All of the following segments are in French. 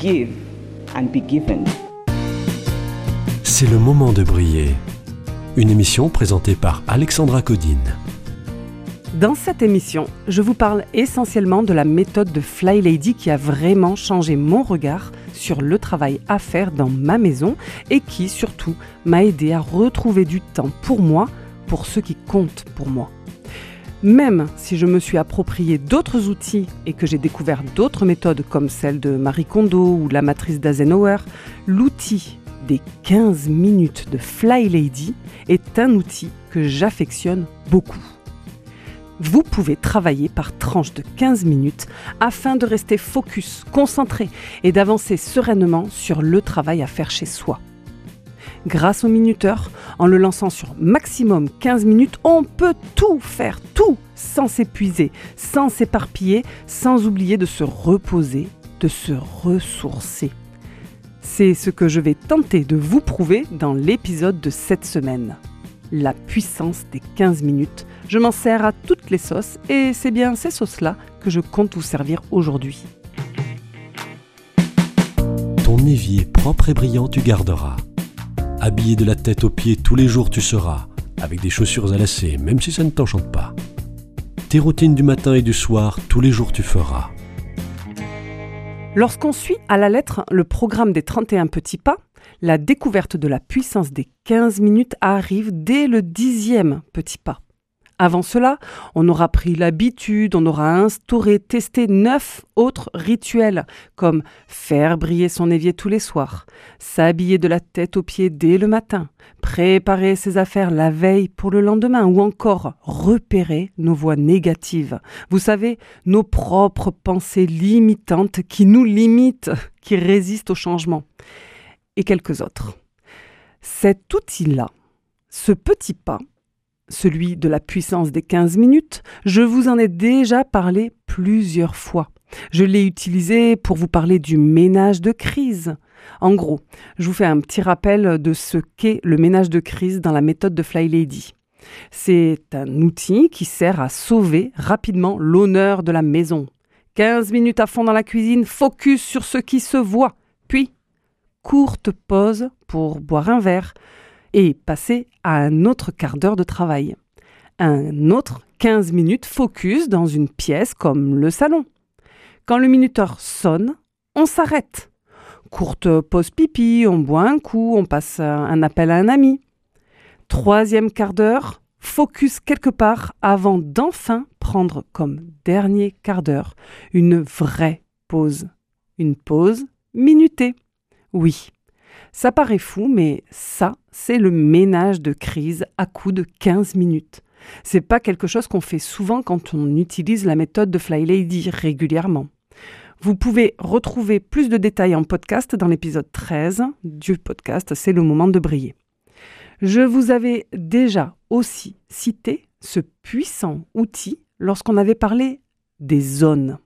Give and be given. C'est le moment de briller. Une émission présentée par Alexandra Codine. Dans cette émission, je vous parle essentiellement de la méthode de Fly Lady qui a vraiment changé mon regard sur le travail à faire dans ma maison et qui surtout m'a aidé à retrouver du temps pour moi, pour ce qui compte pour moi. Même si je me suis approprié d'autres outils et que j'ai découvert d'autres méthodes comme celle de Marie Kondo ou la matrice d'Eisenhower, l'outil des 15 minutes de Fly Lady est un outil que j'affectionne beaucoup. Vous pouvez travailler par tranche de 15 minutes afin de rester focus, concentré et d'avancer sereinement sur le travail à faire chez soi. Grâce au minuteur, en le lançant sur maximum 15 minutes, on peut tout faire, tout, sans s'épuiser, sans s'éparpiller, sans oublier de se reposer, de se ressourcer. C'est ce que je vais tenter de vous prouver dans l'épisode de cette semaine. La puissance des 15 minutes. Je m'en sers à toutes les sauces et c'est bien ces sauces-là que je compte vous servir aujourd'hui. Ton évier propre et brillant tu garderas. Habillé de la tête aux pieds tous les jours tu seras, avec des chaussures à lacets, même si ça ne t'enchante pas. Tes routines du matin et du soir, tous les jours tu feras. Lorsqu'on suit à la lettre le programme des 31 petits pas, la découverte de la puissance des 15 minutes arrive dès le dixième petit pas. Avant cela, on aura pris l'habitude, on aura instauré, testé neuf autres rituels, comme faire briller son évier tous les soirs, s'habiller de la tête aux pieds dès le matin, préparer ses affaires la veille pour le lendemain, ou encore repérer nos voix négatives. Vous savez, nos propres pensées limitantes qui nous limitent, qui résistent au changement. Et quelques autres. Cet outil-là, ce petit pas, celui de la puissance des 15 minutes, je vous en ai déjà parlé plusieurs fois. Je l'ai utilisé pour vous parler du ménage de crise. En gros, je vous fais un petit rappel de ce qu'est le ménage de crise dans la méthode de Fly Lady. C'est un outil qui sert à sauver rapidement l'honneur de la maison. 15 minutes à fond dans la cuisine, focus sur ce qui se voit, puis courte pause pour boire un verre, et passer à un autre quart d'heure de travail. Un autre 15 minutes focus dans une pièce comme le salon. Quand le minuteur sonne, on s'arrête. Courte pause pipi, on boit un coup, on passe un appel à un ami. Troisième quart d'heure, focus quelque part avant d'enfin prendre comme dernier quart d'heure une vraie pause. Une pause minutée. Oui, ça paraît fou, mais ça, c'est le ménage de crise à coup de 15 minutes. C'est pas quelque chose qu'on fait souvent quand on utilise la méthode de Fly Lady régulièrement. Vous pouvez retrouver plus de détails en podcast dans l'épisode 13 du podcast C'est le moment de briller. Je vous avais déjà aussi cité ce puissant outil lorsqu'on avait parlé des zones.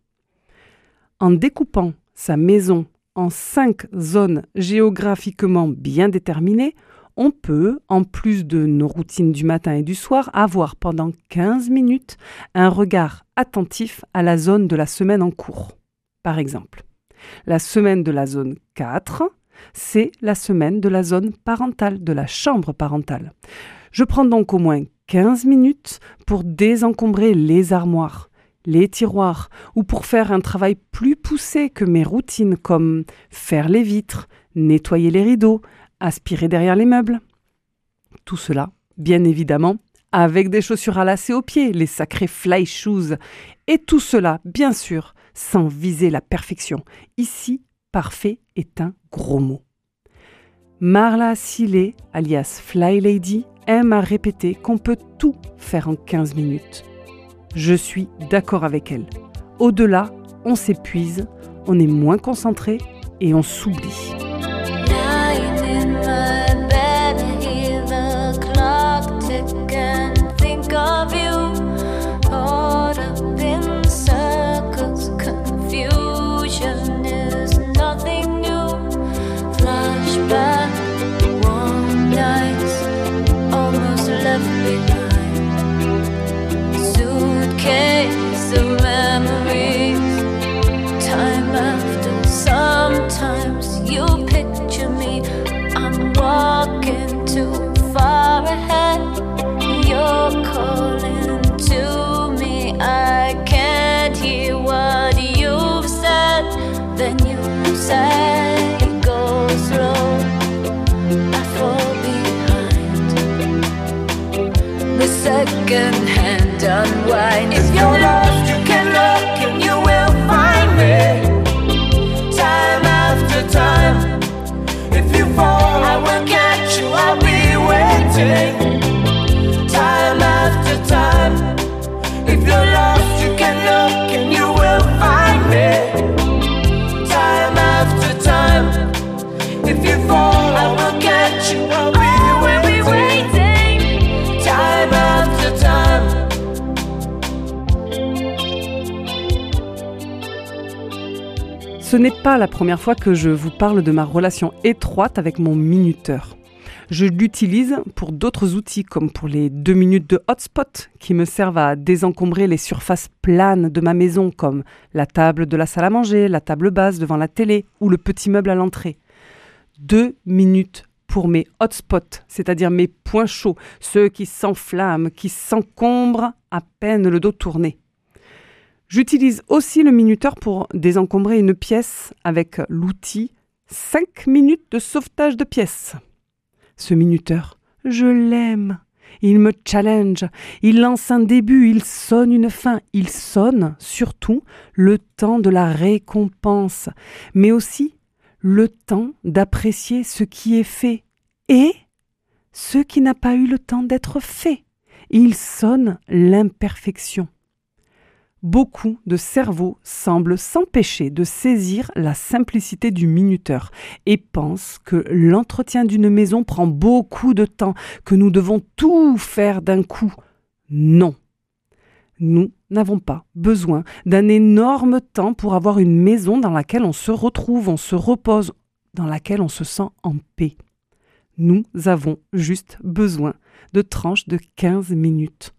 En découpant sa maison en cinq zones géographiquement bien déterminées, on peut, en plus de nos routines du matin et du soir, avoir pendant 15 minutes un regard attentif à la zone de la semaine en cours. Par exemple, la semaine de la zone 4, c'est la semaine de la zone parentale, de la chambre parentale. Je prends donc au moins 15 minutes pour désencombrer les armoires, les tiroirs, ou pour faire un travail plus poussé que mes routines comme faire les vitres, nettoyer les rideaux, aspirer derrière les meubles. Tout cela, bien évidemment, avec des chaussures à lacets aux pieds, les sacrés fly shoes. Et tout cela, bien sûr, sans viser la perfection. Ici, parfait est un gros mot. Marla Sillet, alias Fly Lady, aime à répéter qu'on peut tout faire en 15 minutes. Je suis d'accord avec elle. Au-delà, on s'épuise, on est moins concentré, et on s'oublie. Second hand unwind. If you're lost, Ce n'est pas la première fois que je vous parle de ma relation étroite avec mon minuteur. Je l'utilise pour d'autres outils comme pour les deux minutes de hotspot qui me servent à désencombrer les surfaces planes de ma maison comme la table de la salle à manger, la table basse devant la télé ou le petit meuble à l'entrée. Deux minutes pour mes hotspots, c'est-à-dire mes points chauds, ceux qui s'enflamment, qui s'encombrent à peine le dos tourné. J'utilise aussi le minuteur pour désencombrer une pièce avec l'outil 5 minutes de sauvetage de pièces. Ce minuteur, je l'aime. Il me challenge, il lance un début, il sonne une fin, il sonne surtout le temps de la récompense, mais aussi le temps d'apprécier ce qui est fait et ce qui n'a pas eu le temps d'être fait. Il sonne l'imperfection. Beaucoup de cerveaux semblent s'empêcher de saisir la simplicité du minuteur et pensent que l'entretien d'une maison prend beaucoup de temps, que nous devons tout faire d'un coup. Non. Nous n'avons pas besoin d'un énorme temps pour avoir une maison dans laquelle on se retrouve, on se repose, dans laquelle on se sent en paix. Nous avons juste besoin de tranches de 15 minutes.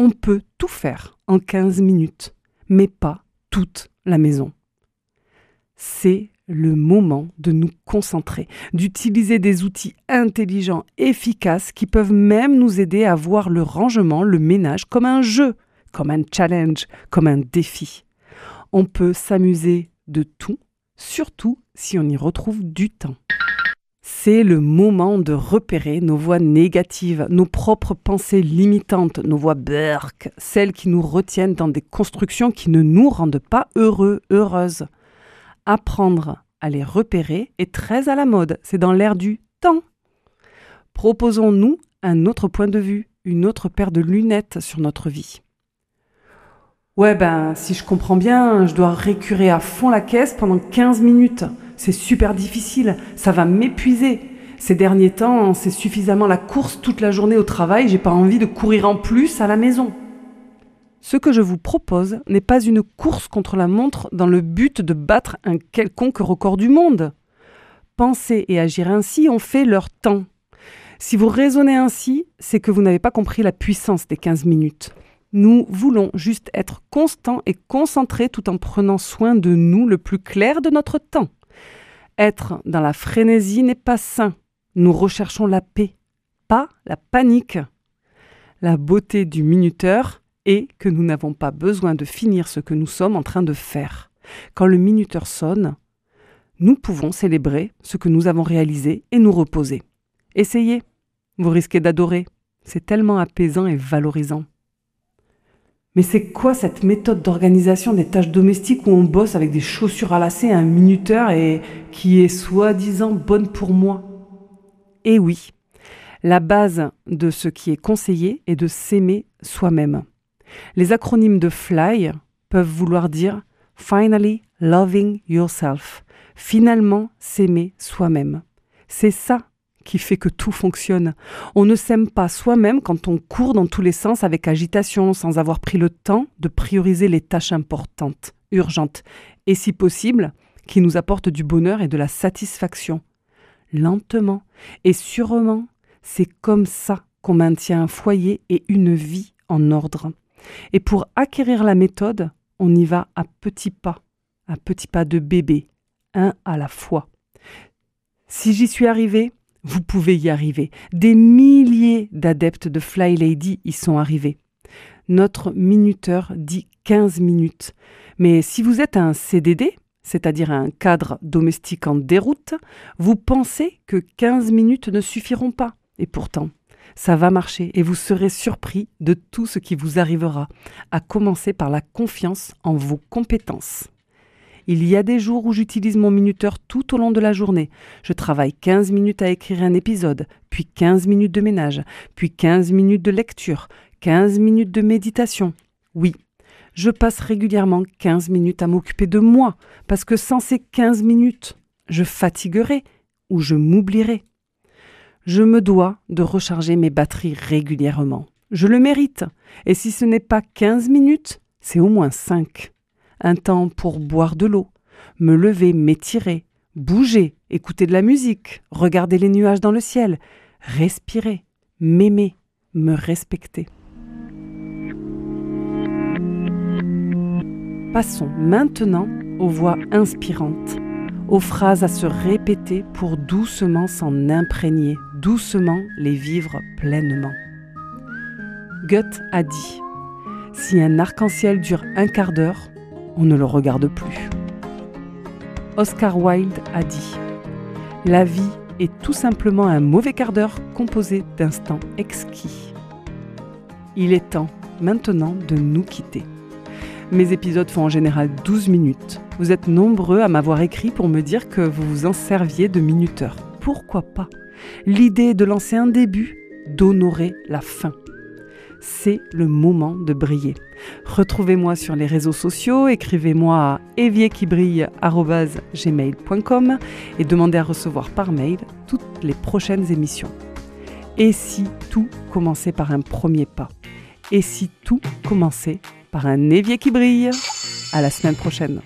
On peut tout faire en 15 minutes, mais pas toute la maison. C'est le moment de nous concentrer, d'utiliser des outils intelligents, efficaces, qui peuvent même nous aider à voir le rangement, le ménage comme un jeu, comme un challenge, comme un défi. On peut s'amuser de tout, surtout si on y retrouve du temps. C'est le moment de repérer nos voix négatives, nos propres pensées limitantes, nos voix burk, celles qui nous retiennent dans des constructions qui ne nous rendent pas heureux, heureuses. Apprendre à les repérer est très à la mode, c'est dans l'air du temps. Proposons-nous un autre point de vue, une autre paire de lunettes sur notre vie. Ouais, ben, si je comprends bien, je dois récurer à fond la caisse pendant 15 minutes. C'est super difficile, ça va m'épuiser. Ces derniers temps, c'est suffisamment la course toute la journée au travail, j'ai pas envie de courir en plus à la maison. Ce que je vous propose n'est pas une course contre la montre dans le but de battre un quelconque record du monde. Penser et agir ainsi ont fait leur temps. Si vous raisonnez ainsi, c'est que vous n'avez pas compris la puissance des 15 minutes. Nous voulons juste être constants et concentrés tout en prenant soin de nous le plus clair de notre temps. Être dans la frénésie n'est pas sain. Nous recherchons la paix, pas la panique. La beauté du minuteur est que nous n'avons pas besoin de finir ce que nous sommes en train de faire. Quand le minuteur sonne, nous pouvons célébrer ce que nous avons réalisé et nous reposer. Essayez, vous risquez d'adorer. C'est tellement apaisant et valorisant. Mais c'est quoi cette méthode d'organisation des tâches domestiques où on bosse avec des chaussures à lacets, un minuteur et qui est soi-disant bonne pour moi? Eh oui, la base de ce qui est conseillé est de s'aimer soi-même. Les acronymes de FLY peuvent vouloir dire Finally Loving Yourself, Finalement, s'aimer soi-même. C'est ça qui fait que tout fonctionne. On ne s'aime pas soi-même quand on court dans tous les sens avec agitation, sans avoir pris le temps de prioriser les tâches importantes, urgentes, et si possible, qui nous apportent du bonheur et de la satisfaction. Lentement et sûrement, c'est comme ça qu'on maintient un foyer et une vie en ordre. Et pour acquérir la méthode, on y va à petits pas, à petits pas de bébé, un à la fois. Si j'y suis arrivé, vous pouvez y arriver. Des milliers d'adeptes de Fly Lady y sont arrivés. Notre minuteur dit 15 minutes. Mais si vous êtes un CDD, c'est-à-dire un cadre domestique en déroute, vous pensez que 15 minutes ne suffiront pas. Et pourtant, ça va marcher et vous serez surpris de tout ce qui vous arrivera, à commencer par la confiance en vos compétences. Il y a des jours où j'utilise mon minuteur tout au long de la journée. Je travaille 15 minutes à écrire un épisode, puis 15 minutes de ménage, puis 15 minutes de lecture, 15 minutes de méditation. Oui, je passe régulièrement 15 minutes à m'occuper de moi, parce que sans ces 15 minutes, je fatiguerai ou je m'oublierai. Je me dois de recharger mes batteries régulièrement. Je le mérite. Et si ce n'est pas 15 minutes, c'est au moins 5 un temps pour boire de l'eau, me lever, m'étirer, bouger, écouter de la musique, regarder les nuages dans le ciel, respirer, m'aimer, me respecter. Passons maintenant aux voix inspirantes, aux phrases à se répéter pour doucement s'en imprégner, doucement les vivre pleinement. Goethe a dit Si un arc-en-ciel dure un quart d'heure, on ne le regarde plus. Oscar Wilde a dit La vie est tout simplement un mauvais quart d'heure composé d'instants exquis. Il est temps maintenant de nous quitter. Mes épisodes font en général 12 minutes. Vous êtes nombreux à m'avoir écrit pour me dire que vous vous en serviez de minuteur. Pourquoi pas? L'idée est de lancer un début, d'honorer la fin c'est le moment de briller. Retrouvez-moi sur les réseaux sociaux, écrivez-moi à évierquibrille.gmail.com et demandez à recevoir par mail toutes les prochaines émissions. Et si tout commençait par un premier pas? Et si tout commençait par un évier qui brille? À la semaine prochaine